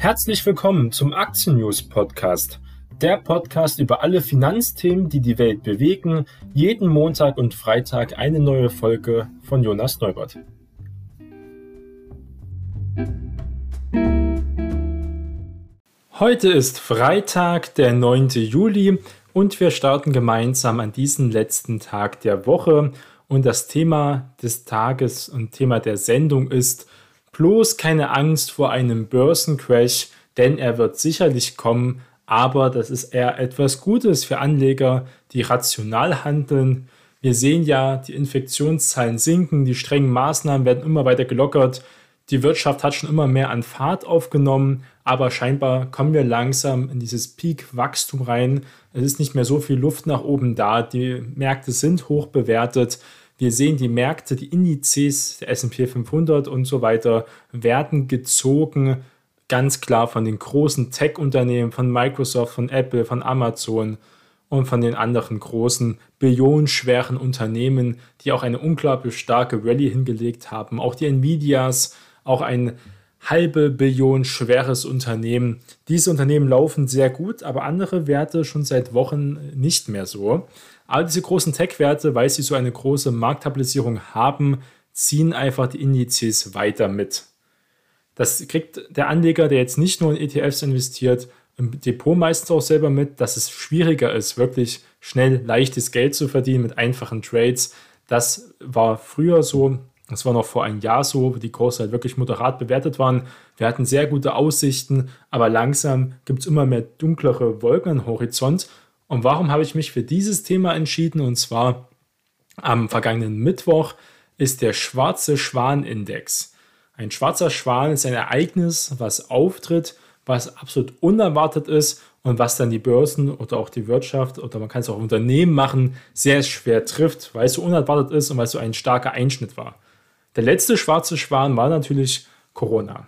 Herzlich willkommen zum Aktien News Podcast. Der Podcast über alle Finanzthemen, die die Welt bewegen. Jeden Montag und Freitag eine neue Folge von Jonas Neubert. Heute ist Freitag, der 9. Juli und wir starten gemeinsam an diesen letzten Tag der Woche. Und das Thema des Tages und Thema der Sendung ist bloß keine Angst vor einem Börsencrash, denn er wird sicherlich kommen, aber das ist eher etwas Gutes für Anleger, die rational handeln. Wir sehen ja, die Infektionszahlen sinken, die strengen Maßnahmen werden immer weiter gelockert. Die Wirtschaft hat schon immer mehr an Fahrt aufgenommen, aber scheinbar kommen wir langsam in dieses Peak-Wachstum rein. Es ist nicht mehr so viel Luft nach oben da. Die Märkte sind hoch bewertet. Wir sehen, die Märkte, die Indizes, der SP 500 und so weiter, werden gezogen ganz klar von den großen Tech-Unternehmen, von Microsoft, von Apple, von Amazon und von den anderen großen billionenschweren Unternehmen, die auch eine unglaublich starke Rallye hingelegt haben. Auch die Nvidias, auch ein halbe Billion schweres Unternehmen. Diese Unternehmen laufen sehr gut, aber andere Werte schon seit Wochen nicht mehr so. Aber diese großen Tech-Werte, weil sie so eine große Marktstabilisierung haben, ziehen einfach die Indizes weiter mit. Das kriegt der Anleger, der jetzt nicht nur in ETFs investiert, im Depot meistens auch selber mit, dass es schwieriger ist, wirklich schnell leichtes Geld zu verdienen mit einfachen Trades. Das war früher so, das war noch vor einem Jahr so, wo die Kurse halt wirklich moderat bewertet waren. Wir hatten sehr gute Aussichten, aber langsam gibt es immer mehr dunklere Wolken am Horizont. Und warum habe ich mich für dieses Thema entschieden? Und zwar am vergangenen Mittwoch ist der Schwarze Schwan-Index. Ein schwarzer Schwan ist ein Ereignis, was auftritt, was absolut unerwartet ist und was dann die Börsen oder auch die Wirtschaft oder man kann es auch Unternehmen machen, sehr schwer trifft, weil es so unerwartet ist und weil es so ein starker Einschnitt war. Der letzte schwarze Schwan war natürlich Corona.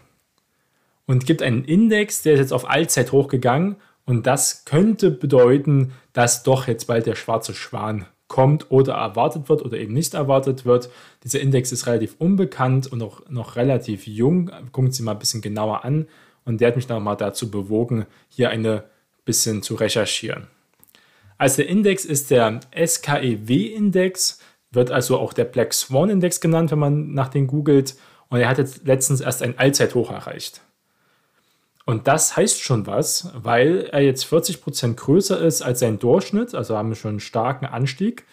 Und gibt einen Index, der ist jetzt auf Allzeit hochgegangen. Und das könnte bedeuten, dass doch jetzt bald der schwarze Schwan kommt oder erwartet wird oder eben nicht erwartet wird. Dieser Index ist relativ unbekannt und auch noch relativ jung. Gucken Sie mal ein bisschen genauer an. Und der hat mich nochmal dazu bewogen, hier ein bisschen zu recherchieren. Also der Index ist der SKEW-Index wird also auch der Black Swan Index genannt, wenn man nach den googelt. Und er hat jetzt letztens erst ein Allzeithoch erreicht. Und das heißt schon was, weil er jetzt 40% größer ist als sein Durchschnitt, also haben wir schon einen starken Anstieg.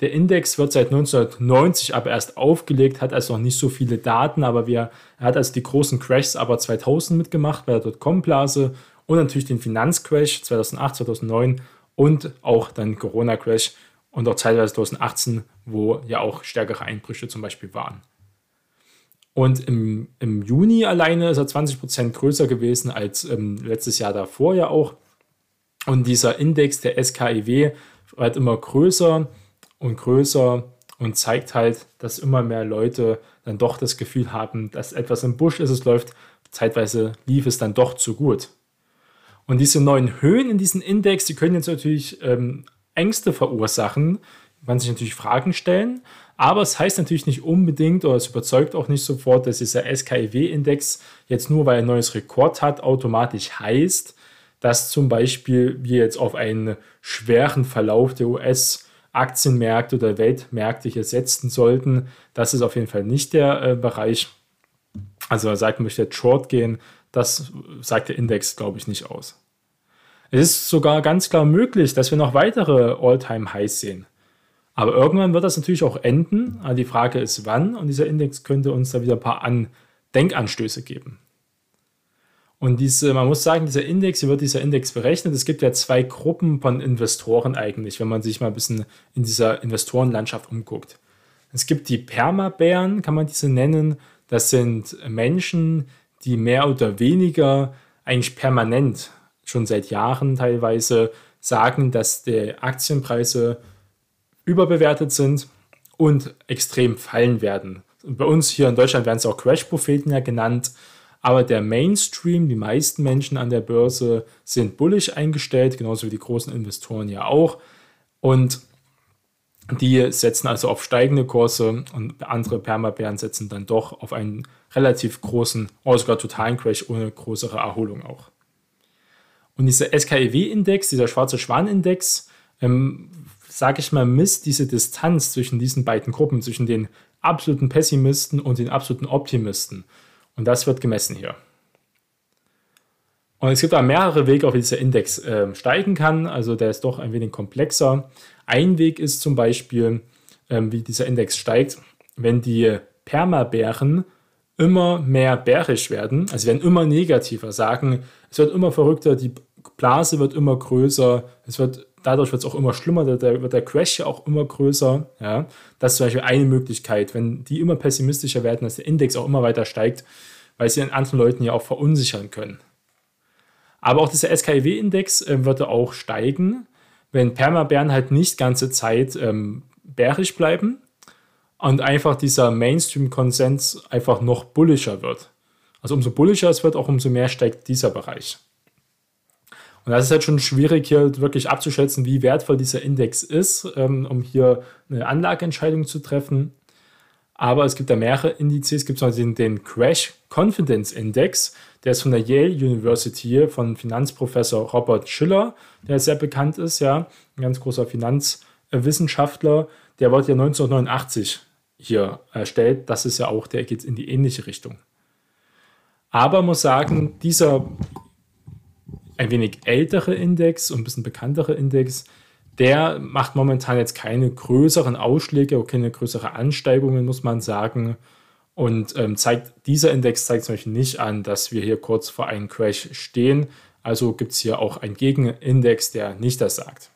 Der Index wird seit 1990 aber erst aufgelegt, hat also noch nicht so viele Daten, aber wir, er hat also die großen Crashs aber 2000 mitgemacht bei der Dotcom-Blase und natürlich den Finanzcrash 2008, 2009 und auch dann Corona-Crash und auch teilweise 2018, wo ja auch stärkere Einbrüche zum Beispiel waren. Und im, im Juni alleine ist er 20% größer gewesen als ähm, letztes Jahr davor ja auch. Und dieser Index der SKIW wird immer größer und größer und zeigt halt, dass immer mehr Leute dann doch das Gefühl haben, dass etwas im Busch ist, es läuft. Zeitweise lief es dann doch zu gut. Und diese neuen Höhen in diesem Index, die können jetzt natürlich ähm, Ängste verursachen, man sich natürlich Fragen stellen. Aber es heißt natürlich nicht unbedingt oder es überzeugt auch nicht sofort, dass dieser SKIW-Index jetzt nur, weil er ein neues Rekord hat, automatisch heißt, dass zum Beispiel wir jetzt auf einen schweren Verlauf der US-Aktienmärkte oder Weltmärkte hier setzen sollten. Das ist auf jeden Fall nicht der äh, Bereich. Also sagt, man möchte Short gehen, das sagt der Index, glaube ich, nicht aus. Es ist sogar ganz klar möglich, dass wir noch weitere All-Time-Highs sehen. Aber irgendwann wird das natürlich auch enden. die Frage ist, wann. Und dieser Index könnte uns da wieder ein paar An Denkanstöße geben. Und diese, man muss sagen, dieser Index, wie wird dieser Index berechnet? Es gibt ja zwei Gruppen von Investoren eigentlich, wenn man sich mal ein bisschen in dieser Investorenlandschaft umguckt. Es gibt die Permabären, kann man diese nennen. Das sind Menschen, die mehr oder weniger eigentlich permanent schon seit Jahren teilweise sagen, dass die Aktienpreise überbewertet sind und extrem fallen werden. Bei uns hier in Deutschland werden es auch Crash-Propheten ja genannt, aber der Mainstream, die meisten Menschen an der Börse sind bullish eingestellt, genauso wie die großen Investoren ja auch. Und Die setzen also auf steigende Kurse und andere Permabären setzen dann doch auf einen relativ großen oder sogar totalen Crash ohne größere Erholung auch. Und dieser SKEW-Index, dieser schwarze Schwan-Index, ähm, sage ich mal, misst diese Distanz zwischen diesen beiden Gruppen, zwischen den absoluten Pessimisten und den absoluten Optimisten. Und das wird gemessen hier. Und es gibt da mehrere Wege, auf wie dieser Index äh, steigen kann. Also der ist doch ein wenig komplexer. Ein Weg ist zum Beispiel, ähm, wie dieser Index steigt, wenn die Permabären immer mehr bärisch werden, also werden immer negativer, sagen, es wird immer verrückter, die Blase wird immer größer, es wird, dadurch wird es auch immer schlimmer, da wird der Crash ja auch immer größer. Ja? Das ist zum Beispiel eine Möglichkeit, wenn die immer pessimistischer werden, dass der Index auch immer weiter steigt, weil sie den anderen Leuten ja auch verunsichern können. Aber auch dieser SKIW-Index äh, würde auch steigen, wenn Permabären halt nicht ganze Zeit ähm, bärisch bleiben und einfach dieser Mainstream-Konsens einfach noch bullischer wird. Also umso bullischer es wird, auch umso mehr steigt dieser Bereich. Und das ist halt schon schwierig hier wirklich abzuschätzen, wie wertvoll dieser Index ist, ähm, um hier eine Anlageentscheidung zu treffen. Aber es gibt da mehrere Indizes. Es gibt zum Beispiel den Crash Confidence Index. Der ist von der Yale University von Finanzprofessor Robert Schiller, der sehr bekannt ist, ja, ein ganz großer Finanzwissenschaftler. Der wurde ja 1989 hier erstellt. Das ist ja auch, der geht in die ähnliche Richtung. Aber muss sagen, dieser ein wenig ältere Index und ein bisschen bekanntere Index, der macht momentan jetzt keine größeren Ausschläge, keine größeren Ansteigungen, muss man sagen. Und ähm, zeigt, dieser Index zeigt zum Beispiel nicht an, dass wir hier kurz vor einem Crash stehen. Also gibt es hier auch einen Gegenindex, der nicht das sagt.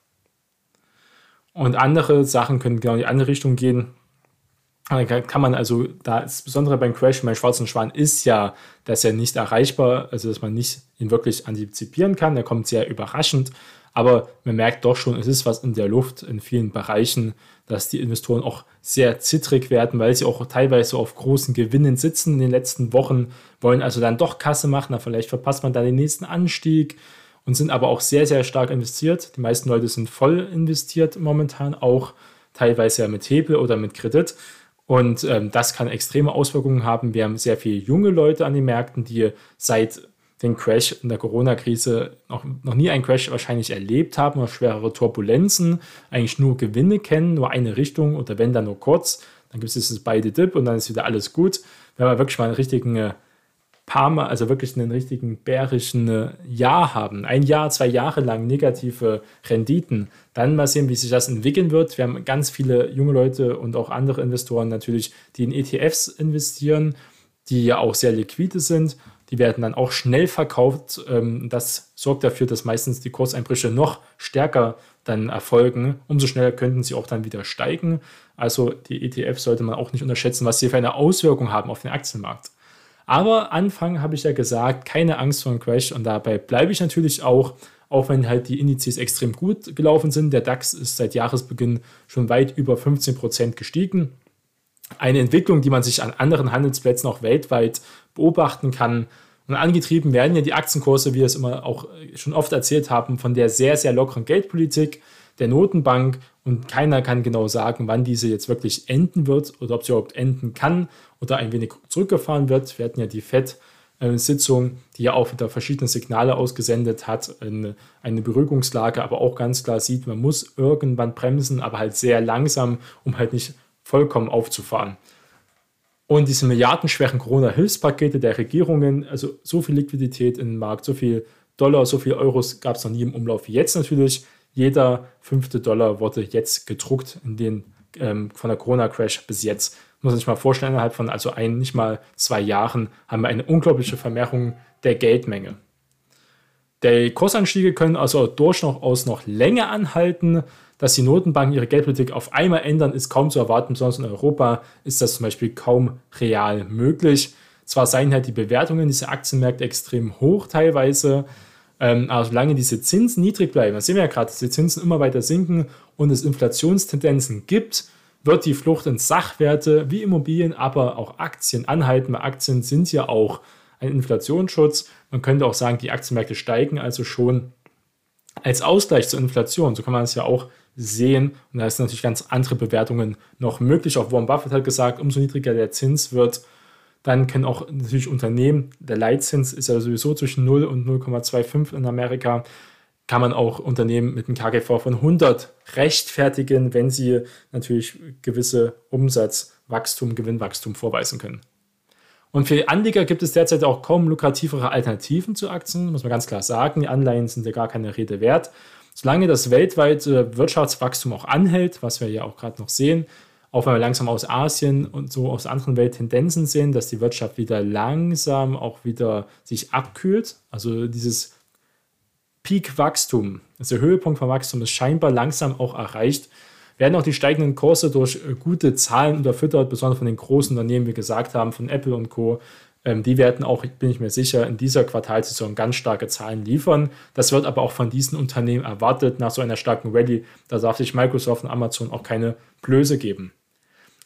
Und andere Sachen können genau in die andere Richtung gehen. Kann man also, da das Besondere beim Crash, beim schwarzen Schwan ist ja, dass er nicht erreichbar, also dass man nicht ihn wirklich antizipieren kann. Er kommt sehr überraschend. Aber man merkt doch schon, es ist was in der Luft in vielen Bereichen, dass die Investoren auch sehr zittrig werden, weil sie auch teilweise auf großen Gewinnen sitzen in den letzten Wochen, wollen also dann doch Kasse machen, na, vielleicht verpasst man dann den nächsten Anstieg und sind aber auch sehr, sehr stark investiert. Die meisten Leute sind voll investiert momentan, auch teilweise ja mit Hebel oder mit Kredit. Und ähm, das kann extreme Auswirkungen haben. Wir haben sehr viele junge Leute an den Märkten, die seit den Crash in der Corona-Krise noch, noch nie einen Crash wahrscheinlich erlebt haben oder schwerere Turbulenzen, eigentlich nur Gewinne kennen, nur eine Richtung oder wenn dann nur kurz, dann gibt es dieses beide Dip und dann ist wieder alles gut. Wenn wir wirklich mal einen richtigen äh, paar Mal, also wirklich einen richtigen bärischen äh, Jahr haben, ein Jahr, zwei Jahre lang negative Renditen, dann mal sehen, wie sich das entwickeln wird. Wir haben ganz viele junge Leute und auch andere Investoren natürlich, die in ETFs investieren, die ja auch sehr liquide sind die werden dann auch schnell verkauft. Ähm, das sorgt dafür, dass meistens die Kurseinbrüche noch stärker dann erfolgen. Umso schneller könnten sie auch dann wieder steigen. Also die ETFs sollte man auch nicht unterschätzen, was sie für eine Auswirkung haben auf den Aktienmarkt. Aber Anfang habe ich ja gesagt, keine Angst vor einem Crash und dabei bleibe ich natürlich auch, auch wenn halt die Indizes extrem gut gelaufen sind. Der DAX ist seit Jahresbeginn schon weit über 15 Prozent gestiegen. Eine Entwicklung, die man sich an anderen Handelsplätzen auch weltweit beobachten kann. Und angetrieben werden ja die Aktienkurse, wie wir es immer auch schon oft erzählt haben, von der sehr, sehr lockeren Geldpolitik der Notenbank. Und keiner kann genau sagen, wann diese jetzt wirklich enden wird oder ob sie überhaupt enden kann oder ein wenig zurückgefahren wird. Wir hatten ja die FED. Sitzung, die ja auch wieder verschiedene Signale ausgesendet hat, eine, eine Beruhigungslage, aber auch ganz klar sieht, man muss irgendwann bremsen, aber halt sehr langsam, um halt nicht vollkommen aufzufahren. Und diese milliardenschweren Corona-Hilfspakete der Regierungen, also so viel Liquidität im Markt, so viel Dollar, so viel Euros gab es noch nie im Umlauf wie jetzt natürlich. Jeder fünfte Dollar wurde jetzt gedruckt in den ähm, von der Corona-Crash bis jetzt. Muss man sich mal vorstellen, innerhalb von also ein, nicht mal zwei Jahren haben wir eine unglaubliche Vermehrung der Geldmenge. Die Kursanstiege können also durchaus noch länger anhalten dass die Notenbanken ihre Geldpolitik auf einmal ändern, ist kaum zu erwarten. Besonders in Europa ist das zum Beispiel kaum real möglich. Zwar seien halt die Bewertungen dieser Aktienmärkte extrem hoch teilweise, ähm, aber solange diese Zinsen niedrig bleiben, das sehen wir ja gerade, dass die Zinsen immer weiter sinken und es Inflationstendenzen gibt, wird die Flucht in Sachwerte wie Immobilien, aber auch Aktien anhalten. Weil Aktien sind ja auch ein Inflationsschutz. Man könnte auch sagen, die Aktienmärkte steigen also schon als Ausgleich zur Inflation. So kann man es ja auch sehen. Und da sind natürlich ganz andere Bewertungen noch möglich. Auch Warren Buffett hat gesagt, umso niedriger der Zins wird, dann können auch natürlich Unternehmen, der Leitzins ist ja sowieso zwischen 0 und 0,25 in Amerika, kann man auch Unternehmen mit einem KGV von 100 rechtfertigen, wenn sie natürlich gewisse Umsatzwachstum, Gewinnwachstum vorweisen können. Und für Anleger gibt es derzeit auch kaum lukrativere Alternativen zu Aktien, muss man ganz klar sagen. Die Anleihen sind ja gar keine Rede wert. Solange das weltweite Wirtschaftswachstum auch anhält, was wir ja auch gerade noch sehen, auch wenn wir langsam aus Asien und so aus anderen Welt Tendenzen sehen, dass die Wirtschaft wieder langsam auch wieder sich abkühlt. Also dieses Peak-Wachstum, also der Höhepunkt von Wachstum ist scheinbar langsam auch erreicht, werden auch die steigenden Kurse durch äh, gute Zahlen unterfüttert, besonders von den großen Unternehmen, wie gesagt haben, von Apple und Co. Ähm, die werden auch, bin ich mir sicher, in dieser Quartalsaison ganz starke Zahlen liefern. Das wird aber auch von diesen Unternehmen erwartet. Nach so einer starken Rallye, da darf sich Microsoft und Amazon auch keine Blöße geben.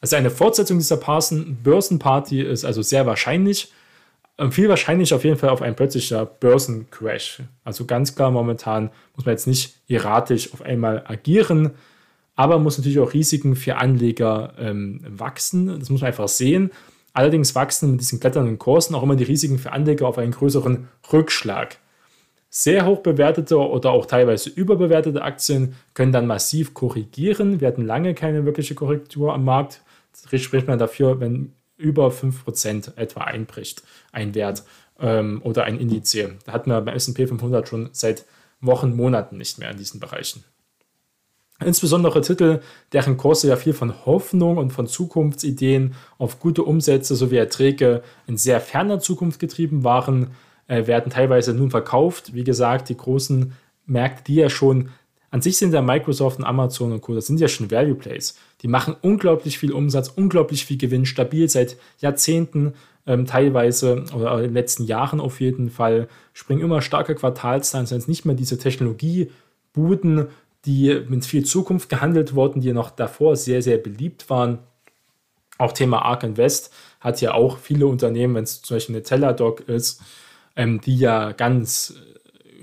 Also eine Fortsetzung dieser Börsenparty ist also sehr wahrscheinlich. Ähm, viel wahrscheinlich auf jeden Fall auf ein plötzlicher Börsencrash. Also ganz klar, momentan muss man jetzt nicht erratisch auf einmal agieren, aber muss natürlich auch Risiken für Anleger ähm, wachsen. Das muss man einfach sehen. Allerdings wachsen mit diesen kletternden Kursen auch immer die Risiken für Anleger auf einen größeren Rückschlag. Sehr hoch bewertete oder auch teilweise überbewertete Aktien können dann massiv korrigieren. Wir hatten lange keine wirkliche Korrektur am Markt. Das spricht man dafür, wenn über 5% etwa einbricht, ein Wert ähm, oder ein Indiz. Da hatten wir beim SP 500 schon seit Wochen, Monaten nicht mehr in diesen Bereichen. Insbesondere Titel, deren Kurse ja viel von Hoffnung und von Zukunftsideen auf gute Umsätze sowie Erträge in sehr ferner Zukunft getrieben waren, äh, werden teilweise nun verkauft. Wie gesagt, die großen Märkte, die ja schon an sich sind ja Microsoft und Amazon und Co., das sind ja schon Value Plays. Die machen unglaublich viel Umsatz, unglaublich viel Gewinn, stabil seit Jahrzehnten, ähm, teilweise oder in den letzten Jahren auf jeden Fall, springen immer starke Quartalszahlen, sind nicht mehr diese Technologiebuden, die mit viel Zukunft gehandelt wurden, die noch davor sehr, sehr beliebt waren. Auch Thema Ark Invest hat ja auch viele Unternehmen, wenn es zum Beispiel eine Teladoc ist, ähm, die ja ganz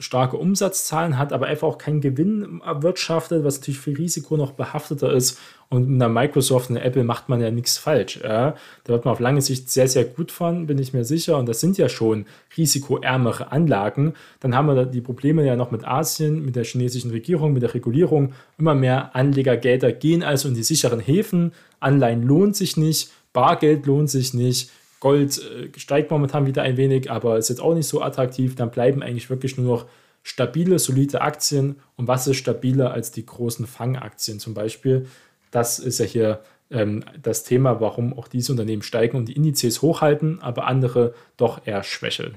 starke Umsatzzahlen hat, aber einfach auch keinen Gewinn erwirtschaftet, was natürlich viel Risiko noch behafteter ist. Und in der Microsoft und der Apple macht man ja nichts falsch. Ja. Da wird man auf lange Sicht sehr, sehr gut fahren, bin ich mir sicher. Und das sind ja schon risikoärmere Anlagen. Dann haben wir die Probleme ja noch mit Asien, mit der chinesischen Regierung, mit der Regulierung. Immer mehr Anlegergelder gehen also in die sicheren Häfen. Anleihen lohnt sich nicht, Bargeld lohnt sich nicht. Gold äh, steigt momentan wieder ein wenig, aber ist jetzt auch nicht so attraktiv. Dann bleiben eigentlich wirklich nur noch stabile, solide Aktien. Und was ist stabiler als die großen Fangaktien zum Beispiel? Das ist ja hier ähm, das Thema, warum auch diese Unternehmen steigen und die Indizes hochhalten, aber andere doch eher schwächeln.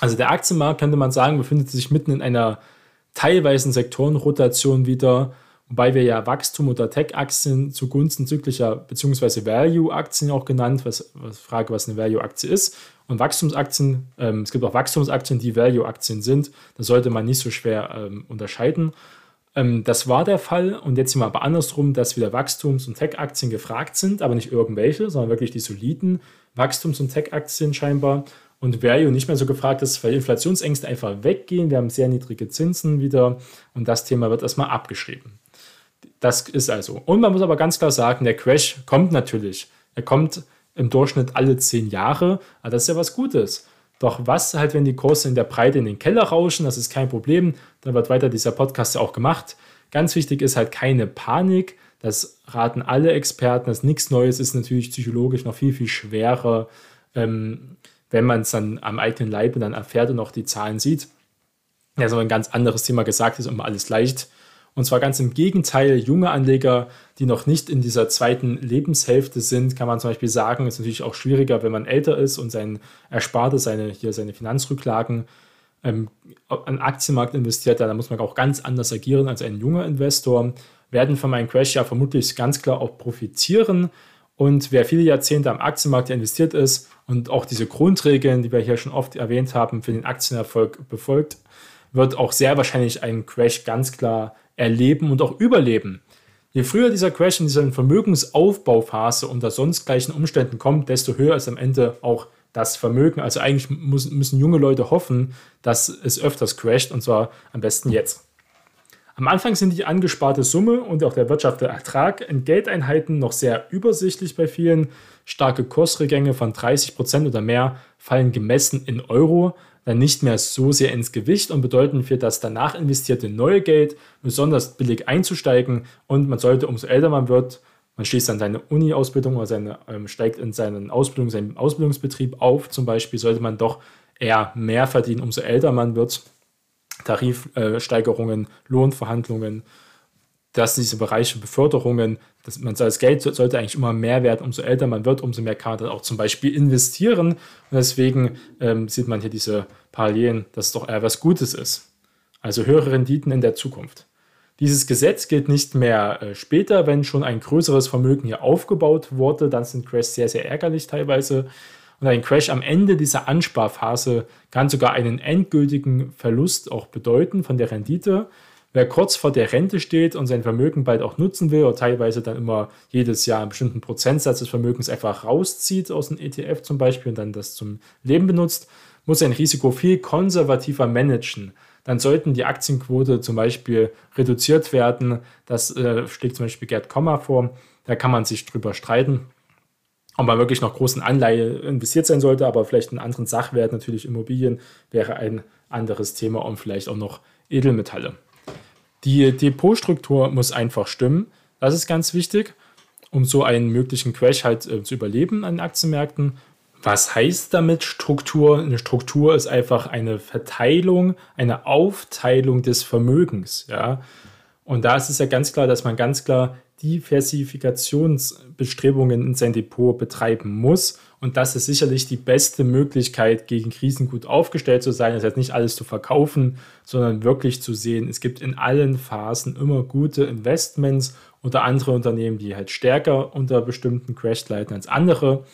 Also der Aktienmarkt, könnte man sagen, befindet sich mitten in einer teilweisen Sektorenrotation wieder wobei wir ja Wachstum oder Tech-Aktien zugunsten zyklischer bzw. Value-Aktien auch genannt, was, was Frage, was eine Value-Aktie ist. Und Wachstumsaktien, ähm, es gibt auch Wachstumsaktien, die Value-Aktien sind. Das sollte man nicht so schwer ähm, unterscheiden. Ähm, das war der Fall und jetzt sind wir aber andersrum, dass wieder Wachstums- und Tech-Aktien gefragt sind, aber nicht irgendwelche, sondern wirklich die soliden Wachstums- und Tech-Aktien scheinbar und Value nicht mehr so gefragt ist, weil Inflationsängste einfach weggehen. Wir haben sehr niedrige Zinsen wieder und das Thema wird erstmal abgeschrieben. Das ist also. Und man muss aber ganz klar sagen, der Crash kommt natürlich. Er kommt im Durchschnitt alle zehn Jahre, aber das ist ja was Gutes. Doch was halt, wenn die Kurse in der Breite in den Keller rauschen, das ist kein Problem. Dann wird weiter dieser Podcast ja auch gemacht. Ganz wichtig ist halt keine Panik. Das raten alle Experten. Das nichts Neues ist natürlich psychologisch noch viel, viel schwerer, ähm, wenn man es dann am eigenen Leibe dann erfährt und auch die Zahlen sieht. Ja, so ein ganz anderes Thema gesagt ist immer alles leicht. Und zwar ganz im Gegenteil, junge Anleger, die noch nicht in dieser zweiten Lebenshälfte sind, kann man zum Beispiel sagen, ist natürlich auch schwieriger, wenn man älter ist und sein Ersparte, seine, hier seine Finanzrücklagen ähm, an Aktienmarkt investiert, da muss man auch ganz anders agieren als ein junger Investor, werden von meinem Crash ja vermutlich ganz klar auch profitieren. Und wer viele Jahrzehnte am Aktienmarkt investiert ist und auch diese Grundregeln, die wir hier schon oft erwähnt haben, für den Aktienerfolg befolgt, wird auch sehr wahrscheinlich einen Crash ganz klar erleben und auch überleben. Je früher dieser Crash in dieser Vermögensaufbauphase unter sonst gleichen Umständen kommt, desto höher ist am Ende auch das Vermögen. Also eigentlich müssen junge Leute hoffen, dass es öfters crasht und zwar am besten jetzt. Am Anfang sind die angesparte Summe und auch der wirtschaftliche Ertrag in Geldeinheiten noch sehr übersichtlich bei vielen. Starke Kursrückgänge von 30% oder mehr fallen gemessen in Euro dann nicht mehr so sehr ins Gewicht und bedeuten für das danach investierte neue Geld besonders billig einzusteigen und man sollte, umso älter man wird, man schließt dann seine Uni-Ausbildung oder seine, ähm, steigt in seinen Ausbildung, seinen Ausbildungsbetrieb auf, zum Beispiel, sollte man doch eher mehr verdienen, umso älter man wird. Tarifsteigerungen, äh, Lohnverhandlungen, dass diese Bereiche Beförderungen, dass man das Geld sollte eigentlich immer mehr werden, umso älter man wird, umso mehr kann man dann auch zum Beispiel investieren. Und deswegen ähm, sieht man hier diese Parallelen, dass es doch eher was Gutes ist. Also höhere Renditen in der Zukunft. Dieses Gesetz gilt nicht mehr äh, später, wenn schon ein größeres Vermögen hier aufgebaut wurde. Dann sind Crashs sehr, sehr ärgerlich teilweise. Und ein Crash am Ende dieser Ansparphase kann sogar einen endgültigen Verlust auch bedeuten von der Rendite. Wer kurz vor der Rente steht und sein Vermögen bald auch nutzen will oder teilweise dann immer jedes Jahr einen bestimmten Prozentsatz des Vermögens einfach rauszieht aus dem ETF zum Beispiel und dann das zum Leben benutzt, muss sein Risiko viel konservativer managen. Dann sollten die Aktienquote zum Beispiel reduziert werden. Das äh, schlägt zum Beispiel Gerd Kommer vor. Da kann man sich drüber streiten ob man wirklich noch großen Anleihe investiert sein sollte, aber vielleicht einen anderen Sachwert, natürlich Immobilien, wäre ein anderes Thema und vielleicht auch noch Edelmetalle. Die Depotstruktur muss einfach stimmen. Das ist ganz wichtig, um so einen möglichen Crash halt äh, zu überleben an Aktienmärkten. Was heißt damit Struktur? Eine Struktur ist einfach eine Verteilung, eine Aufteilung des Vermögens. Ja? Und da ist es ja ganz klar, dass man ganz klar Diversifikationsbestrebungen in sein Depot betreiben muss. Und das ist sicherlich die beste Möglichkeit, gegen Krisen gut aufgestellt zu sein. Das heißt nicht alles zu verkaufen, sondern wirklich zu sehen, es gibt in allen Phasen immer gute Investments oder andere Unternehmen, die halt stärker unter bestimmten Crash leiden als andere.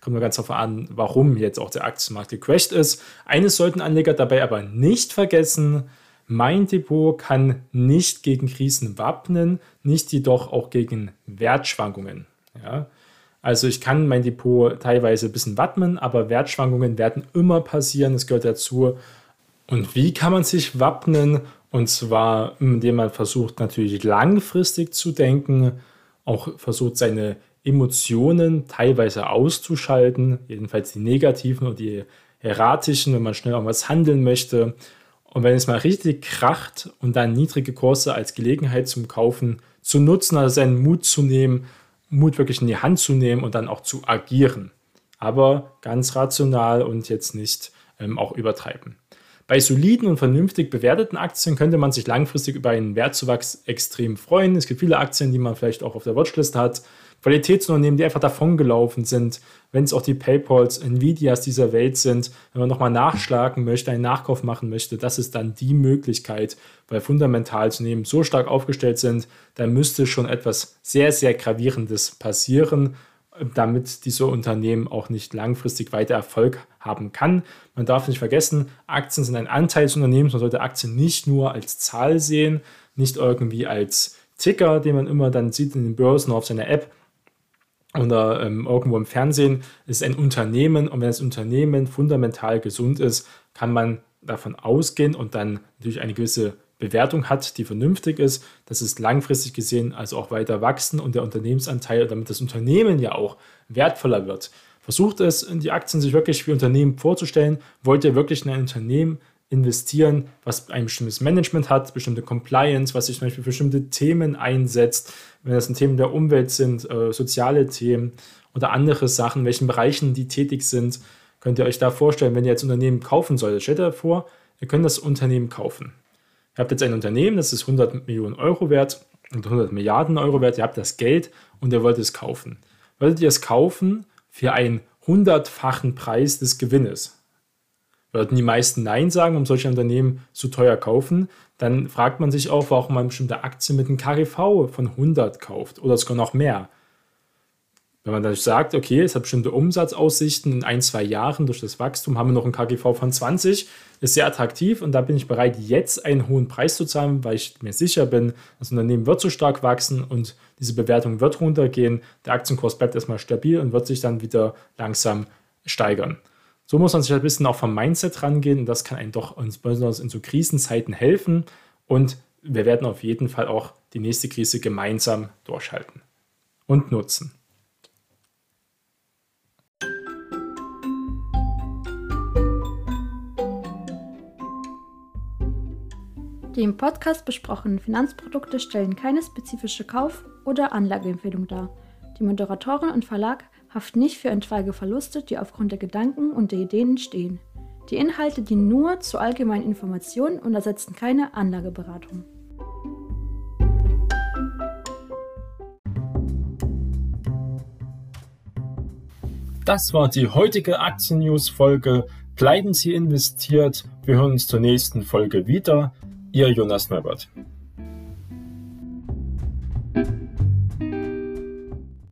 Kommt nur ganz darauf an, warum jetzt auch der Aktienmarkt gecrashed ist. Eines sollten Anleger dabei aber nicht vergessen, mein Depot kann nicht gegen Krisen wappnen, nicht jedoch auch gegen Wertschwankungen. Ja? Also ich kann mein Depot teilweise ein bisschen wappnen, aber Wertschwankungen werden immer passieren, das gehört dazu. Und wie kann man sich wappnen? Und zwar, indem man versucht natürlich langfristig zu denken, auch versucht seine Emotionen teilweise auszuschalten, jedenfalls die negativen und die erratischen, wenn man schnell irgendwas handeln möchte und wenn es mal richtig kracht und dann niedrige Kurse als Gelegenheit zum Kaufen zu nutzen, also seinen Mut zu nehmen, Mut wirklich in die Hand zu nehmen und dann auch zu agieren. Aber ganz rational und jetzt nicht ähm, auch übertreiben. Bei soliden und vernünftig bewerteten Aktien könnte man sich langfristig über einen Wertzuwachs extrem freuen. Es gibt viele Aktien, die man vielleicht auch auf der Watchlist hat, Qualitätsunternehmen, die einfach davongelaufen sind, wenn es auch die PayPals, Nvidias dieser Welt sind, wenn man nochmal nachschlagen möchte, einen Nachkauf machen möchte, das ist dann die Möglichkeit, weil fundamental zu nehmen so stark aufgestellt sind, da müsste schon etwas sehr, sehr Gravierendes passieren, damit diese Unternehmen auch nicht langfristig weiter Erfolg haben kann. Man darf nicht vergessen, Aktien sind ein Anteil des Unternehmens, man sollte Aktien nicht nur als Zahl sehen, nicht irgendwie als Ticker, den man immer dann sieht in den Börsen auf seiner App, oder ähm, irgendwo im Fernsehen, ist ein Unternehmen und wenn das Unternehmen fundamental gesund ist, kann man davon ausgehen und dann natürlich eine gewisse Bewertung hat, die vernünftig ist, dass es langfristig gesehen also auch weiter wachsen und der Unternehmensanteil, damit das Unternehmen ja auch wertvoller wird. Versucht es, die Aktien sich wirklich wie Unternehmen vorzustellen. Wollt ihr wirklich in ein Unternehmen investieren, was ein bestimmtes Management hat, bestimmte Compliance, was sich zum Beispiel für bestimmte Themen einsetzt, wenn das Themen der Umwelt sind, äh, soziale Themen oder andere Sachen, in welchen Bereichen die tätig sind, könnt ihr euch da vorstellen, wenn ihr jetzt Unternehmen kaufen solltet. Stellt euch vor, ihr könnt das Unternehmen kaufen. Ihr habt jetzt ein Unternehmen, das ist 100 Millionen Euro wert und 100 Milliarden Euro wert. Ihr habt das Geld und ihr wollt es kaufen. Wolltet ihr es kaufen für einen hundertfachen Preis des Gewinnes? Würden die meisten Nein sagen, um solche Unternehmen zu teuer kaufen, dann fragt man sich auch, warum man bestimmte Aktien mit einem KGV von 100 kauft oder sogar noch mehr. Wenn man dann sagt, okay, es hat bestimmte Umsatzaussichten in ein, zwei Jahren durch das Wachstum, haben wir noch ein KGV von 20, ist sehr attraktiv und da bin ich bereit, jetzt einen hohen Preis zu zahlen, weil ich mir sicher bin, das Unternehmen wird so stark wachsen und diese Bewertung wird runtergehen, der Aktienkurs bleibt erstmal stabil und wird sich dann wieder langsam steigern. So muss man sich ein bisschen auch vom Mindset rangehen und das kann einem doch insbesondere in so Krisenzeiten helfen. Und wir werden auf jeden Fall auch die nächste Krise gemeinsam durchhalten und nutzen. Die im Podcast besprochenen Finanzprodukte stellen keine spezifische Kauf- oder Anlageempfehlung dar. Die Moderatorin und Verlag haften nicht für etwaige Verluste, die aufgrund der Gedanken und der Ideen entstehen. Die Inhalte dienen nur zur allgemeinen Information und ersetzen keine Anlageberatung. Das war die heutige Aktien-News-Folge. Bleiben Sie investiert. Wir hören uns zur nächsten Folge wieder. Ihr Jonas Neubert.